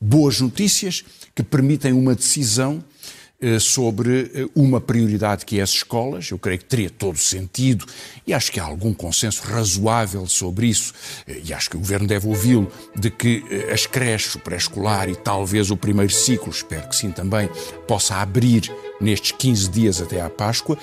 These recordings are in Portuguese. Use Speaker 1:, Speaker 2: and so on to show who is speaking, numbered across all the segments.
Speaker 1: boas notícias que permitem uma decisão eh, sobre eh, uma prioridade que é as escolas. Eu creio que teria todo sentido e acho que há algum consenso razoável sobre isso eh, e acho que o Governo deve ouvi-lo, de que as creches, o pré-escolar e talvez o primeiro ciclo, espero que sim também, possa abrir nestes 15 dias até à Páscoa.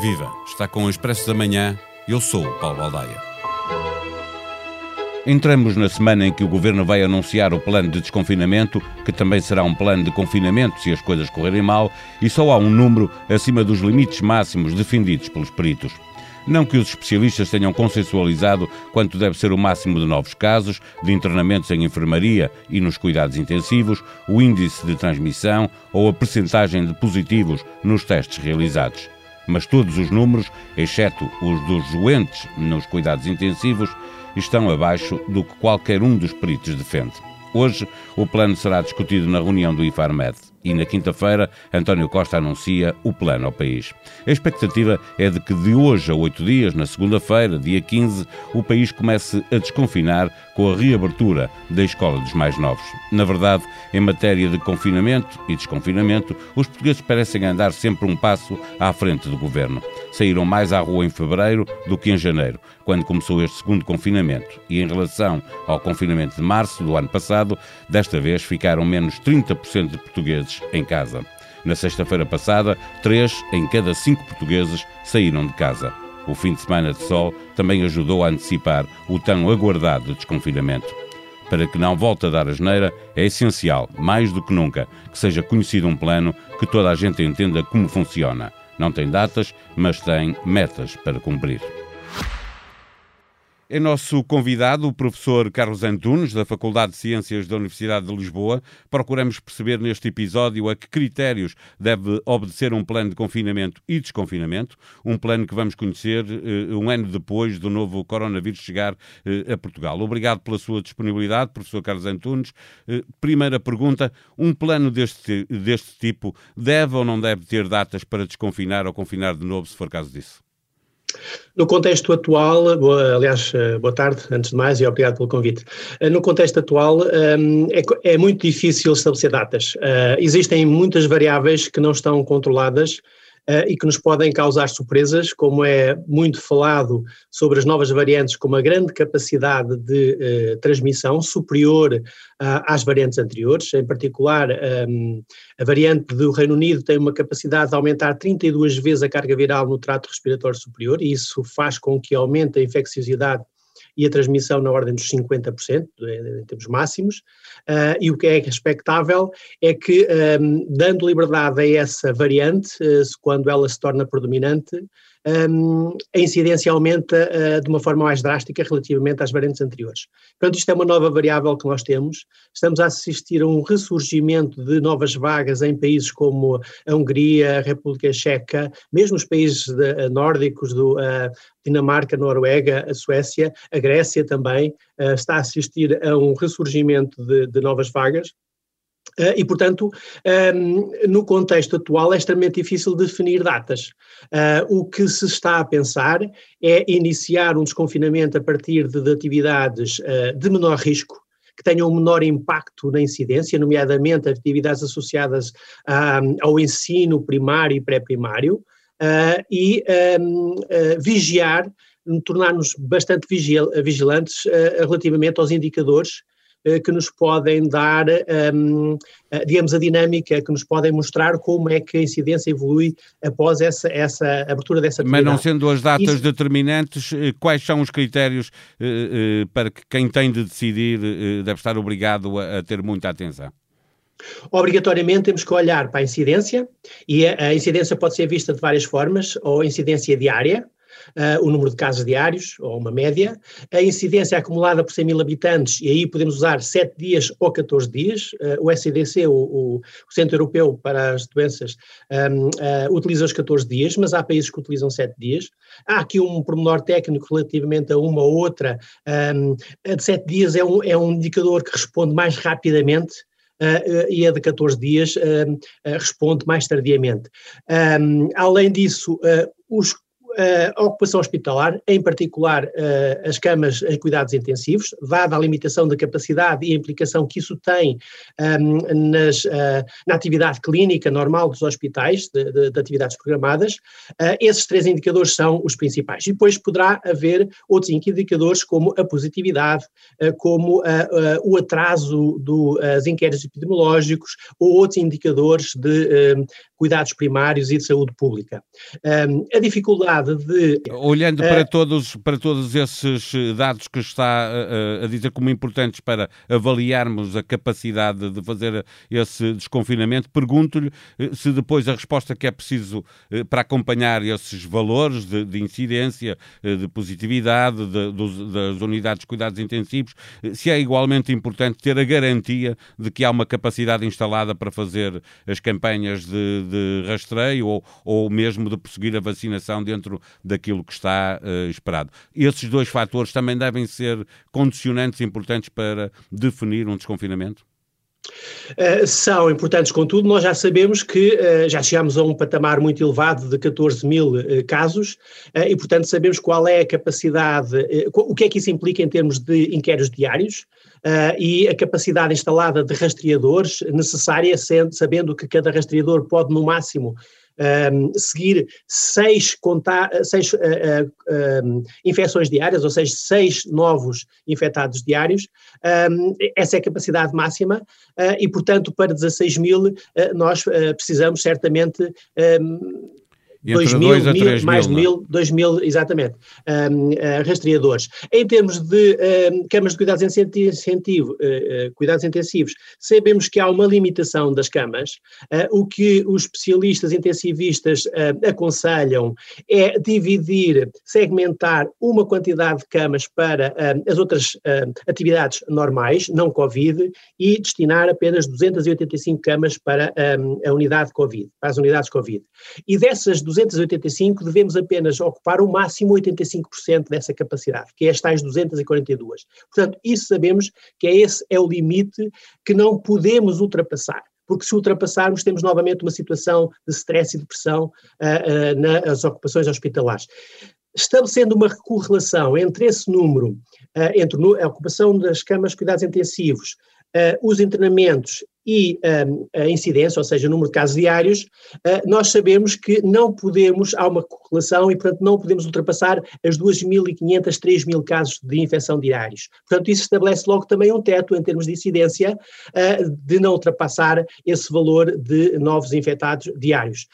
Speaker 2: Viva! Está com o Expresso da Manhã. Eu sou o Paulo Baldaia. Entramos na semana em que o Governo vai anunciar o plano de desconfinamento, que também será um plano de confinamento se as coisas correrem mal, e só há um número acima dos limites máximos defendidos pelos peritos. Não que os especialistas tenham consensualizado quanto deve ser o máximo de novos casos, de internamentos em enfermaria e nos cuidados intensivos, o índice de transmissão ou a percentagem de positivos nos testes realizados. Mas todos os números, exceto os dos doentes nos cuidados intensivos, estão abaixo do que qualquer um dos peritos defende. Hoje, o plano será discutido na reunião do IFARMED e na quinta-feira António Costa anuncia o plano ao país. A expectativa é de que de hoje a oito dias, na segunda-feira, dia 15, o país comece a desconfinar com a reabertura da escola dos mais novos. Na verdade, em matéria de confinamento e desconfinamento, os portugueses parecem andar sempre um passo à frente do governo. Saíram mais à rua em fevereiro do que em janeiro, quando começou este segundo confinamento. E em relação ao confinamento de março do ano passado, desta vez ficaram menos 30% de portugueses em casa. Na sexta-feira passada, três em cada cinco portugueses saíram de casa. O fim de semana de sol também ajudou a antecipar o tão aguardado desconfinamento. Para que não volte a dar asneira, é essencial, mais do que nunca, que seja conhecido um plano que toda a gente entenda como funciona. Não tem datas, mas tem metas para cumprir. É nosso convidado o professor Carlos Antunes, da Faculdade de Ciências da Universidade de Lisboa. Procuramos perceber neste episódio a que critérios deve obedecer um plano de confinamento e desconfinamento, um plano que vamos conhecer uh, um ano depois do novo coronavírus chegar uh, a Portugal. Obrigado pela sua disponibilidade, professor Carlos Antunes. Uh, primeira pergunta: um plano deste, deste tipo deve ou não deve ter datas para desconfinar ou confinar de novo, se for caso disso?
Speaker 3: No contexto atual, aliás, eh, boa tarde, antes de mais, e obrigado pelo convite. Eh, no contexto atual, ehm, é, é, muito difícil estabelecer datas. Uh, existem muitas variáveis que não estão controladas e que nos podem causar surpresas, como é muito falado sobre as novas variantes com uma grande capacidade de uh, transmissão superior uh, às variantes anteriores, em particular um, a variante do Reino Unido tem uma capacidade de aumentar 32 vezes a carga viral no trato respiratório superior e isso faz com que aumente a infecciosidade e a transmissão na ordem dos 50%, em termos máximos, uh, e o que é expectável é que, um, dando liberdade a essa variante, uh, quando ela se torna predominante, um, a incidência aumenta uh, de uma forma mais drástica relativamente às variantes anteriores. Portanto, isto é uma nova variável que nós temos. Estamos a assistir a um ressurgimento de novas vagas em países como a Hungria, a República Checa, mesmo os países de, nórdicos, do, Dinamarca, Noruega, a Suécia, a Grécia também, está a assistir a um ressurgimento de, de novas vagas. Uh, e, portanto, um, ehm, no contexto atual é extremamente difícil definir datas. Uh, o que se está a pensar é iniciar um desconfinamento a partir de, de atividades uh, de menor risco, que tenham um menor impacto na incidência, nomeadamente atividades associadas ao ensino primário e pré-primário, e um, ehm, vigiar, tornar-nos bastante vigil vigilantes relativamente aos indicadores eh, que nos podem dar, um, eh, digamos, a dinâmica, que nos podem mostrar como é que a incidência evolui após essa, essa abertura dessa atividade.
Speaker 2: Mas não sendo as datas Isso... determinantes, eh, quais são os critérios para que quem tem de decidir deve estar obrigado a, a ter muita atenção?
Speaker 3: Obrigatoriamente temos que olhar para a incidência, e a, incidência pode ser vista de várias formas, ou incidência diária, uh, o número de casos diários, ou uma média, a incidência acumulada por 100 mil habitantes, e aí podemos usar 7 dias ou 14 dias, uh, o SCDC, o, o, Centro Europeu para as Doenças, um, uh, ah, utiliza os 14 dias, mas há países que utilizam 7 dias. Há aqui um pormenor técnico relativamente a uma ou outra, um, a de 7 dias é um, é um indicador que responde mais rapidamente e a de 14 dias uh, responde mais tardiamente. Além disso, os a ocupação hospitalar, em particular as camas em cuidados intensivos, dada a limitação da capacidade e a implicação que isso tem um, nas, na atividade clínica normal dos hospitais, de, de, de atividades programadas, esses três indicadores são os principais. E depois poderá haver outros indicadores como a positividade, como o atraso dos inquéritos epidemiológicos ou outros indicadores de cuidados primários e de saúde pública. a dificuldade de.
Speaker 2: Olhando para, todos, para todos esses dados que está a dizer como importantes para avaliarmos a capacidade de fazer esse desconfinamento, pergunto-lhe eh, se depois a resposta que é preciso eh, para acompanhar esses valores de, de incidência, eh, de positividade de, de, das unidades de cuidados intensivos, se é igualmente importante ter a garantia de que há uma capacidade instalada para fazer as campanhas de, de rastreio ou, ou mesmo de prosseguir a vacinação dentro daquilo que está uh, esperado. Esses dois fatores também devem ser condicionantes importantes para definir um desconfinamento?
Speaker 3: Uh, são importantes, contudo, nós já sabemos que uh, já chegamos a um patamar muito elevado de 14 mil uh, casos e, portanto, sabemos qual é a capacidade, o que é que isso implica em termos de inquéritos diários e a capacidade instalada de rastreadores necessária, sendo, sabendo que cada rastreador pode, no máximo, um, seguir seis, conta seis uh, uh, um, infecções diárias, ou seja, seis novos infectados diários, um, essa é a capacidade máxima uh, e, portanto, para 16 mil nós precisamos certamente 2 mil, mil, mil mais de é? mil, 2 mil, exatamente, um, uh, rastreadores. Em termos de um, camas de cuidados, incentivo, uh, uh, cuidados intensivos, sabemos que há uma limitação das camas. O que os especialistas intensivistas uh, aconselham é dividir, segmentar uma quantidade de camas para uh, as outras atividades normais, não Covid, e destinar apenas 285 camas para a unidade Covid, para as unidades Covid. E dessas 285 devemos apenas ocupar o máximo 85% dessa capacidade, que é as tais 242. Portanto, isso sabemos que é esse é o limite que não podemos ultrapassar porque se ultrapassarmos temos novamente uma situação de stress e depressão uh, uh, nas ocupações hospitalares. Estabelecendo uma correlação entre esse número, uh, entre a ocupação das camas de cuidados intensivos, os internamentos e um, a incidência, ou seja, o número de casos diários, uh, nós sabemos que não podemos, há uma correlação e, portanto, não podemos ultrapassar as 2.500, 3.000 casos de infecção diários. Portanto, isso estabelece logo também um teto em termos de incidência uh, de não ultrapassar esse valor de novos infectados diários.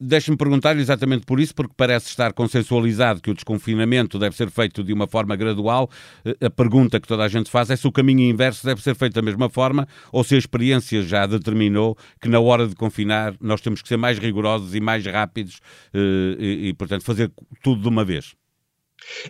Speaker 2: Deixe-me perguntar exatamente por isso, porque parece estar consensualizado que o desconfinamento deve ser feito de uma forma gradual. Eh, a pergunta que toda a gente faz é se o caminho inverso deve ser feito da mesma forma ou se a experiência já determinou que na hora de confinar nós temos que ser mais rigorosos e mais rápidos eh, e, e portanto, fazer tudo de uma vez.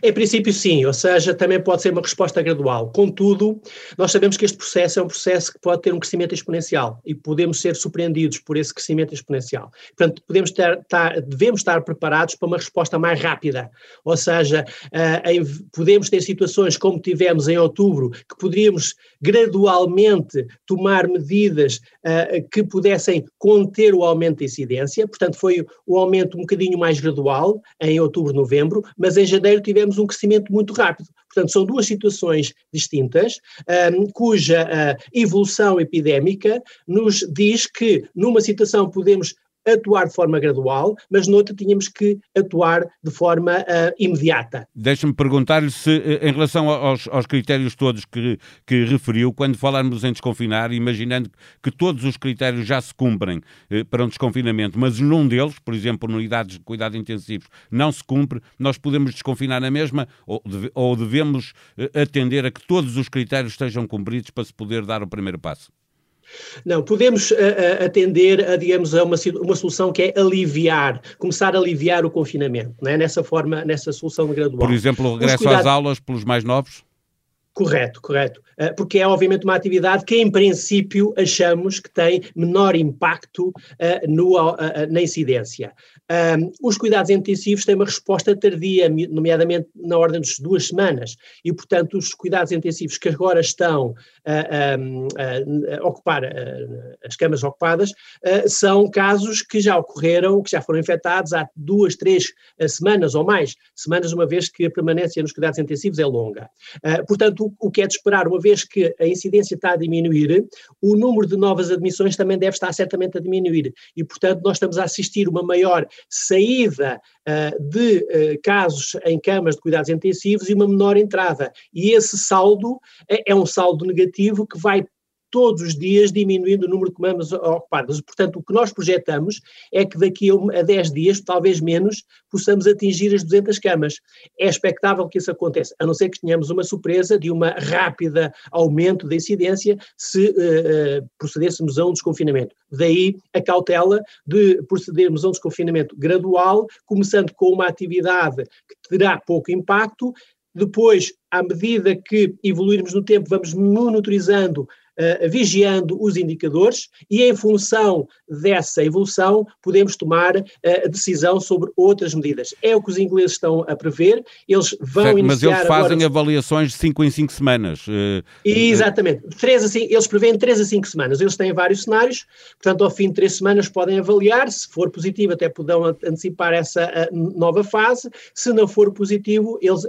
Speaker 3: Em princípio, sim, ou seja, também pode ser uma resposta gradual. Contudo, nós sabemos que este processo é um processo que pode ter um crescimento exponencial e podemos ser surpreendidos por esse crescimento exponencial. Portanto, podemos ter, estar, devemos estar preparados para uma resposta mais rápida, ou seja, uh, em, podemos ter situações como tivemos em outubro, que poderíamos gradualmente tomar medidas uh, que pudessem conter o aumento de incidência, portanto, foi um aumento um bocadinho mais gradual em outubro, novembro, mas em janeiro tivemos um crescimento muito rápido. Portanto, são duas situações distintas, um, cuja uh, evolução epidémica nos diz que numa situação podemos atuar de forma gradual, mas noutra tínhamos que atuar de forma uh, imediata.
Speaker 2: Deixa-me perguntar-lhe se, eh, em relação aos, aos, critérios todos que, que referiu, quando falarmos em desconfinar, imaginando que todos os critérios já se cumprem eh, para um desconfinamento, mas num deles, por exemplo, unidades de cuidado intensivos, não se cumpre, nós podemos desconfinar na mesma ou, deve, ou devemos atender a que todos os critérios estejam cumpridos para se poder dar o primeiro passo?
Speaker 3: Não, podemos uh, atender a, digamos, a uma, uma solução que é aliviar, começar a aliviar o confinamento, não é? nessa forma, nessa solução gradual.
Speaker 2: Por exemplo, o regresso cuidados... às aulas pelos mais novos?
Speaker 3: Correto, correto. Uh, porque é obviamente uma atividade que em princípio achamos que tem menor impacto uh, no, na incidência. Os cuidados intensivos têm uma resposta tardia, nomeadamente na ordem de duas semanas, e, portanto, os cuidados intensivos que agora estão a, a, a ocupar as camas ocupadas são casos que já ocorreram, que já foram infectados há duas, três semanas ou mais semanas, uma vez que a permanência nos cuidados intensivos é longa. portanto, o, que é de esperar, uma vez que a incidência está a diminuir, o número de novas admissões também deve estar certamente a diminuir, e, portanto, nós estamos a assistir uma maior saída uh, de uh, casos em camas de cuidados intensivos e uma menor entrada. E esse saldo é, é um saldo negativo que vai todos os dias diminuindo o número de camas ocupadas. Portanto, o que nós projetamos é que daqui a 10 dias, talvez menos, possamos atingir as 200 camas. É expectável que isso aconteça, a não ser que tenhamos uma surpresa de uma rápida aumento da incidência se uh, procedêssemos a um desconfinamento. Daí a cautela de procedermos a um desconfinamento gradual, começando com uma atividade que terá pouco impacto, depois, à medida que evoluirmos no tempo, vamos monitorizando uh, vigiando os indicadores e, em função dessa evolução, podemos tomar uh, a decisão sobre outras medidas. É o que os ingleses estão a prever, eles vão certo, iniciar.
Speaker 2: Mas eles fazem agora... avaliações de 5 em 5 semanas. Uh,
Speaker 3: Exatamente, três a eles prevêem 3 a 5 semanas. Eles têm vários cenários, portanto, ao fim de 3 semanas podem avaliar, se for positivo, até poderão antecipar essa nova fase, se não for positivo, eles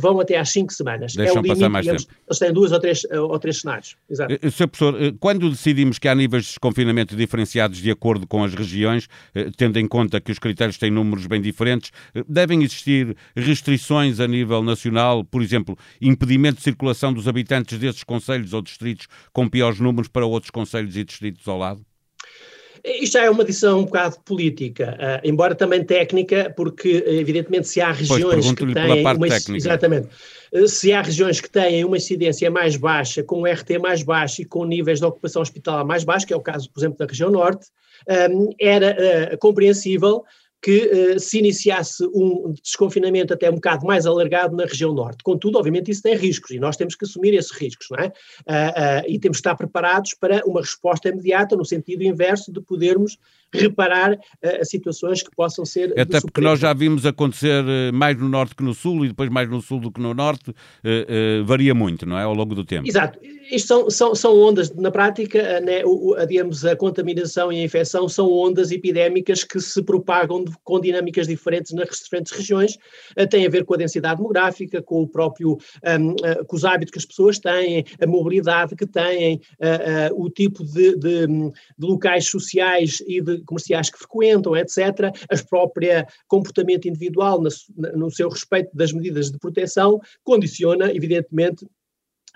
Speaker 3: vão até às 5 semanas.
Speaker 2: Deixam é o limite, passar mais
Speaker 3: eles,
Speaker 2: tempo.
Speaker 3: eles têm duas ou três, ou três cenários. Exato.
Speaker 2: Sr. Professor, eh, quando decidimos que há níveis de desconfinamento diferenciados de acordo com as regiões, eh, tendo em conta que os critérios têm números bem diferentes, eh, devem existir restrições a nível nacional, por exemplo, impedimento de circulação dos habitantes desses conselhos ou distritos com piores números para outros conselhos e distritos ao lado?
Speaker 3: Isto já é uma decisão um bocado política, uh, embora também técnica, porque evidentemente se há regiões que têm uma, exatamente, uh, se há regiões que têm uma incidência mais baixa, com um RT mais baixo e com níveis de ocupação hospitalar mais baixos, que é o caso, por exemplo, da região norte, um, era uh, compreensível que uh, se iniciasse um desconfinamento até um bocado mais alargado na região norte. Contudo, obviamente, isso tem riscos e nós temos que assumir esses riscos, não é? Uh, uh, e temos que estar preparados para uma resposta imediata, no sentido inverso de podermos reparar uh, situações que possam ser.
Speaker 2: Até porque nós já vimos acontecer uh, mais no norte que no sul e depois mais no sul do que no norte, uh, varia muito, não é? Ao longo do tempo.
Speaker 3: Exato. Isto são, são, são ondas, na prática, né, o, a, digamos, a contaminação e a infecção são ondas epidémicas que se propagam de, com dinâmicas diferentes nas diferentes regiões, tem a ver com a densidade demográfica, com o próprio, um, com os hábitos que as pessoas têm, a mobilidade que têm, o tipo de, de, de locais sociais e de comerciais que frequentam, etc., a própria comportamento individual no seu respeito das medidas de proteção condiciona, evidentemente,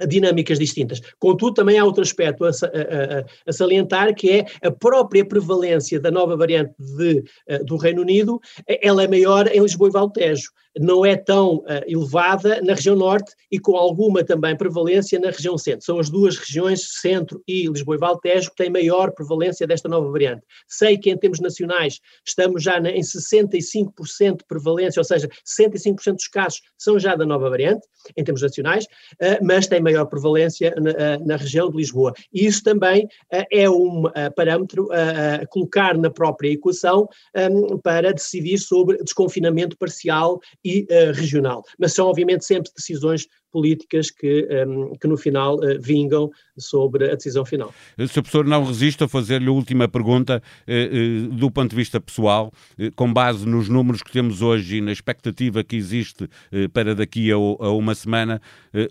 Speaker 3: dinâmicas distintas. Contudo, também há outro aspecto a, a, a, salientar, que é a própria prevalência da nova variante de, uh, do Reino Unido, ela é maior em Lisboa e Valtejo não é tão uh, elevada na região norte e com alguma também prevalência na região centro. São as duas regiões, centro e Lisboa e Valtejo, que têm maior prevalência desta nova variante. Sei que em termos nacionais estamos já em 65% de prevalência, ou seja, 65% dos casos são já da nova variante, em termos nacionais, uh, mas tem maior prevalência na, uh, na, região de Lisboa. E isso também é um parâmetro a colocar na própria equação um, para decidir sobre desconfinamento parcial e uh, regional. Mas são, obviamente, sempre decisões políticas que, um, ehm, que no final uh, vingam sobre a decisão final.
Speaker 2: Eh, Sr. Professor, não resisto a fazer-lhe a última pergunta uh, do ponto de vista pessoal, com base nos números que temos hoje e na expectativa que existe para daqui a, a, uma semana,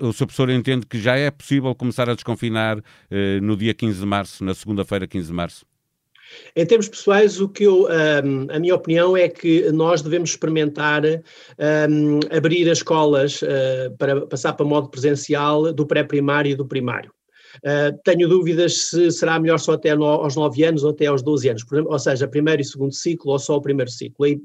Speaker 2: o Sr. Professor entende que já é possível começar a desconfinar no dia 15 de março, na segunda-feira, 15 de março?
Speaker 3: Em termos pessoais, o que eu, um, a minha opinião é que nós devemos experimentar um, abrir as escolas uh, para passar para modo presencial do pré-primário e do primário. Uh, tenho dúvidas se será melhor só até no, aos 9 anos ou até aos 12 anos, ou seja, primeiro e segundo ciclo ou só o primeiro ciclo. Aí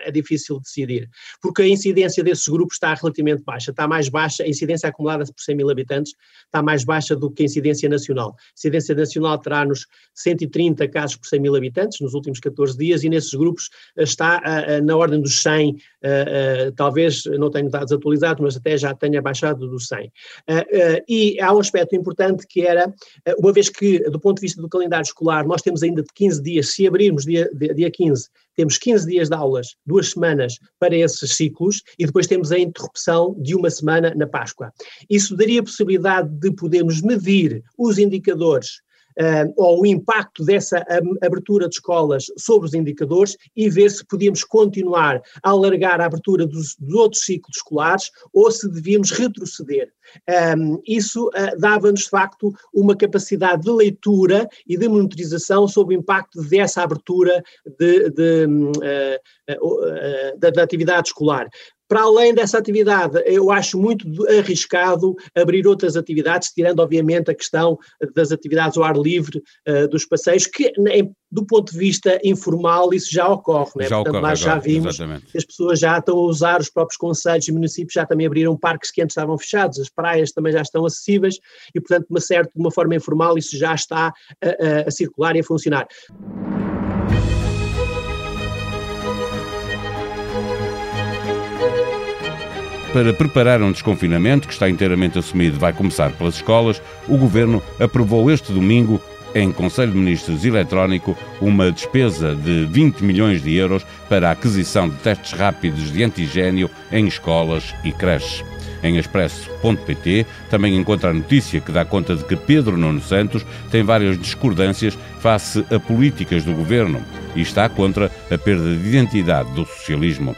Speaker 3: é difícil decidir, porque a incidência desses grupos está relativamente baixa, está mais baixa, a incidência acumulada por 100 mil habitantes está mais baixa do que a incidência nacional. A incidência nacional terá-nos 130 casos por 100 mil habitantes nos últimos 14 dias e nesses grupos está uh, na ordem dos 100, uh, talvez não tenho dados atualizados, mas até já tenha baixado dos 100. e há um aspecto importante que era, uma vez que, do ponto de vista do calendário escolar, nós temos ainda de 15 dias, se abrirmos dia, dia 15, temos 15 dias de aulas, duas semanas para esses ciclos e depois temos a interrupção de uma semana na Páscoa. Isso daria a possibilidade de podermos medir os indicadores ou o impacto dessa abertura de escolas sobre os indicadores e ver se podíamos continuar a alargar a abertura dos, dos outros ciclos escolares ou se devíamos retroceder. Um, isso uh, dava-nos, de facto, uma capacidade de leitura e de monitorização sobre o impacto dessa abertura de, de, uh, uh, da, da atividade escolar. Para além dessa atividade, eu acho muito arriscado abrir outras atividades, tirando obviamente a questão das atividades ao ar livre, uh, dos passeios, que em, do ponto de vista informal isso já ocorre, né?
Speaker 2: já
Speaker 3: Portanto,
Speaker 2: ocorre
Speaker 3: nós já
Speaker 2: agora,
Speaker 3: vimos
Speaker 2: exatamente.
Speaker 3: que as pessoas já estão a usar, os próprios conselhos e municípios já também abriram parques que antes estavam fechados, as praias também já estão acessíveis e, portanto, de uma certa, de uma forma informal isso já está a, a, a circular e a funcionar.
Speaker 2: Para preparar um desconfinamento que está inteiramente assumido vai começar pelas escolas, o Governo aprovou este domingo, em Conselho de Ministros eletrónico, uma despesa de 20 milhões de euros para a aquisição de testes rápidos de antigênio em escolas e creches. Em expresso.pt também encontra a notícia que dá conta de que Pedro Nuno Santos tem várias discordâncias face a políticas do governo e está contra a perda de identidade do socialismo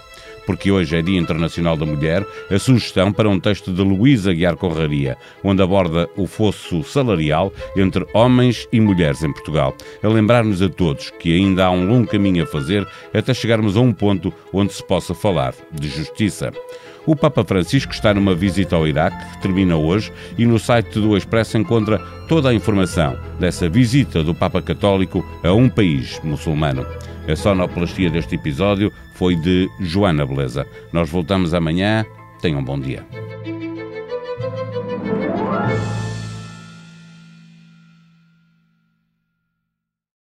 Speaker 2: porque hoje é Dia Internacional da Mulher, a sugestão para um texto de Luísa Guiar Conraria, onde aborda o fosso salarial entre homens e mulheres em Portugal, a lembrar-nos a todos que ainda há um longo caminho a fazer até chegarmos a um ponto onde se possa falar de justiça. O Papa Francisco está numa visita ao Iraque, que termina hoje, e no site do Expresso encontra toda a informação dessa visita do Papa Católico a um país muçulmano. A sonoplastia deste episódio foi de Joana Beleza. Nós voltamos amanhã. Tenham um bom dia.